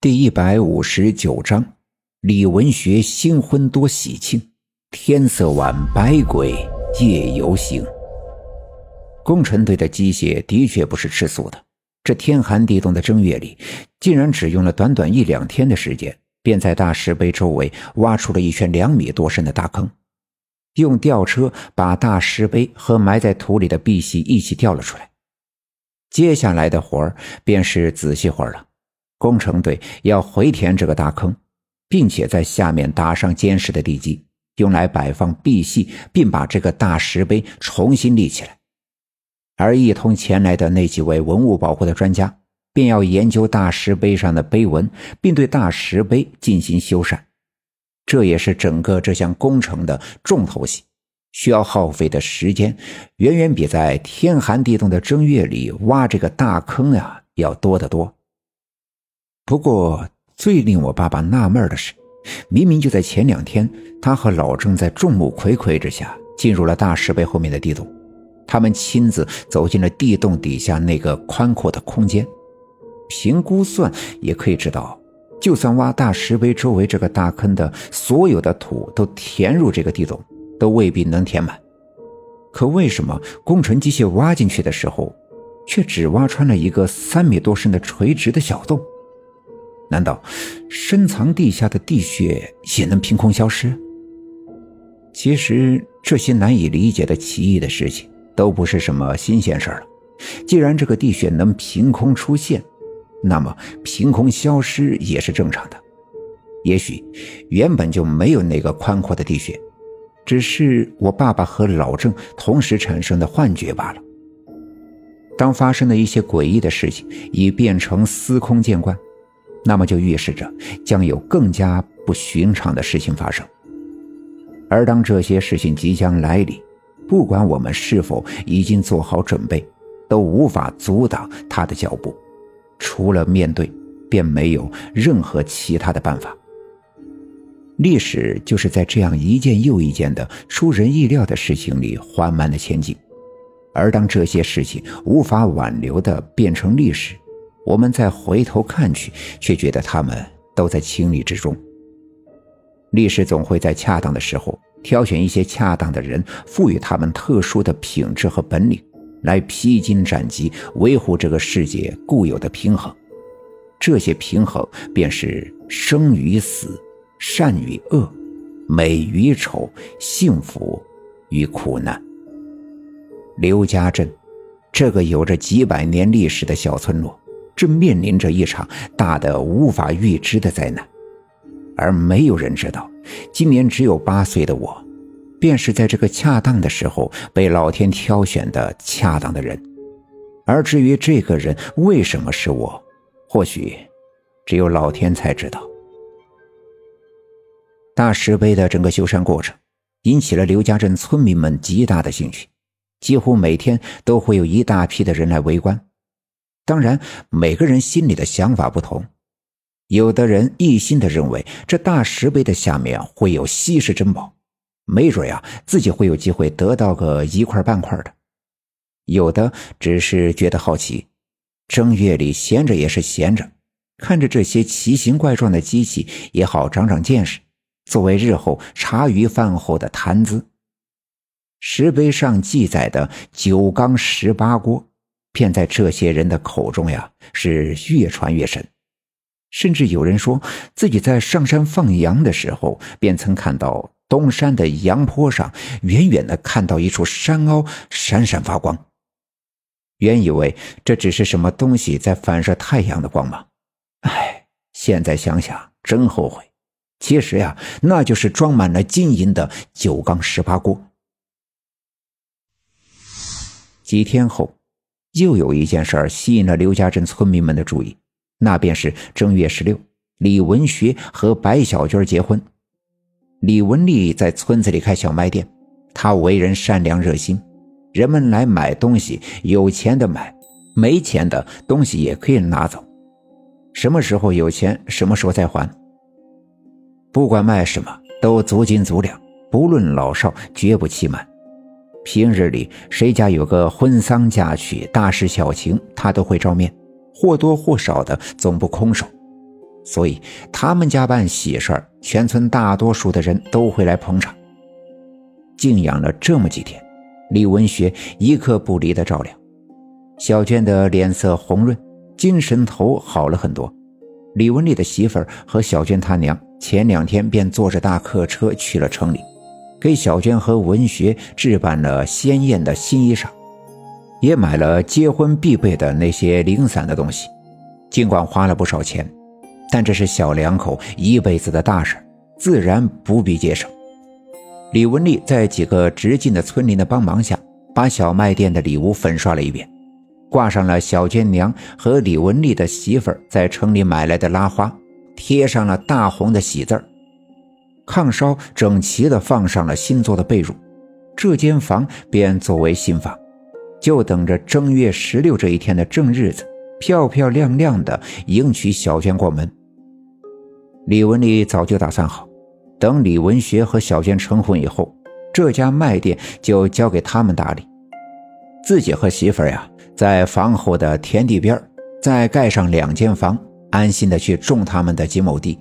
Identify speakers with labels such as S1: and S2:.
S1: 第一百五十九章，李文学新婚多喜庆，天色晚，百鬼夜游行。工程队的机械的确不是吃素的。这天寒地冻的正月里，竟然只用了短短一两天的时间，便在大石碑周围挖出了一圈两米多深的大坑，用吊车把大石碑和埋在土里的碧玺一起吊了出来。接下来的活儿便是仔细活儿了。工程队要回填这个大坑，并且在下面打上坚实的地基，用来摆放碧玺，并把这个大石碑重新立起来。而一同前来的那几位文物保护的专家，便要研究大石碑上的碑文，并对大石碑进行修缮。这也是整个这项工程的重头戏，需要耗费的时间，远远比在天寒地冻的正月里挖这个大坑呀要多得多。不过，最令我爸爸纳闷的是，明明就在前两天，他和老郑在众目睽睽之下进入了大石碑后面的地洞，他们亲自走进了地洞底下那个宽阔的空间。凭估算也可以知道，就算挖大石碑周围这个大坑的所有的土都填入这个地洞，都未必能填满。可为什么工程机械挖进去的时候，却只挖穿了一个三米多深的垂直的小洞？难道深藏地下的地穴也能凭空消失？其实这些难以理解的奇异的事情都不是什么新鲜事了。既然这个地穴能凭空出现，那么凭空消失也是正常的。也许原本就没有那个宽阔的地穴，只是我爸爸和老郑同时产生的幻觉罢了。当发生的一些诡异的事情已变成司空见惯。那么就预示着将有更加不寻常的事情发生，而当这些事情即将来临，不管我们是否已经做好准备，都无法阻挡他的脚步。除了面对，便没有任何其他的办法。历史就是在这样一件又一件的出人意料的事情里缓慢的前进，而当这些事情无法挽留的变成历史。我们再回头看去，却觉得他们都在情理之中。历史总会在恰当的时候挑选一些恰当的人，赋予他们特殊的品质和本领，来披荆斩棘，维护这个世界固有的平衡。这些平衡便是生与死、善与恶、美与丑、幸福与苦难。刘家镇，这个有着几百年历史的小村落。正面临着一场大的无法预知的灾难，而没有人知道，今年只有八岁的我，便是在这个恰当的时候被老天挑选的恰当的人。而至于这个人为什么是我，或许只有老天才知道。大石碑的整个修缮过程，引起了刘家镇村民们极大的兴趣，几乎每天都会有一大批的人来围观。当然，每个人心里的想法不同。有的人一心的认为这大石碑的下面会有稀世珍宝，没准呀自己会有机会得到个一块半块的。有的只是觉得好奇，正月里闲着也是闲着，看着这些奇形怪状的机器也好长长见识，作为日后茶余饭后的谈资。石碑上记载的九缸十八锅。便在这些人的口中呀，是越传越深，甚至有人说自己在上山放羊的时候，便曾看到东山的羊坡上，远远的看到一处山凹闪闪发光。原以为这只是什么东西在反射太阳的光芒，哎，现在想想真后悔。其实呀，那就是装满了金银的九缸十八锅。几天后。又有一件事儿吸引了刘家镇村民们的注意，那便是正月十六，李文学和白小娟结婚。李文丽在村子里开小卖店，他为人善良热心，人们来买东西，有钱的买，没钱的东西也可以拿走，什么时候有钱，什么时候再还。不管卖什么，都足斤足两，不论老少，绝不欺瞒。平日里，谁家有个婚丧嫁娶、大事小情，他都会照面，或多或少的总不空手。所以他们家办喜事儿，全村大多数的人都会来捧场。静养了这么几天，李文学一刻不离的照料小娟的脸色红润，精神头好了很多。李文丽的媳妇儿和小娟他娘前两天便坐着大客车去了城里，给小娟和文学置办了鲜艳的新衣裳，也买了结婚必备的那些零散的东西。尽管花了不少钱，但这是小两口一辈子的大事，自然不必节省。李文丽在几个直近的村邻的帮忙下，把小卖店的礼物粉刷了一遍，挂上了小娟娘和李文丽的媳妇儿在城里买来的拉花，贴上了大红的喜字儿。炕梢整齐地放上了新做的被褥，这间房便作为新房，就等着正月十六这一天的正日子。漂漂亮亮的迎娶小娟过门。李文丽早就打算好，等李文学和小娟成婚以后，这家卖店就交给他们打理。自己和媳妇儿呀，在房后的田地边再盖上两间房，安心的去种他们的几亩地。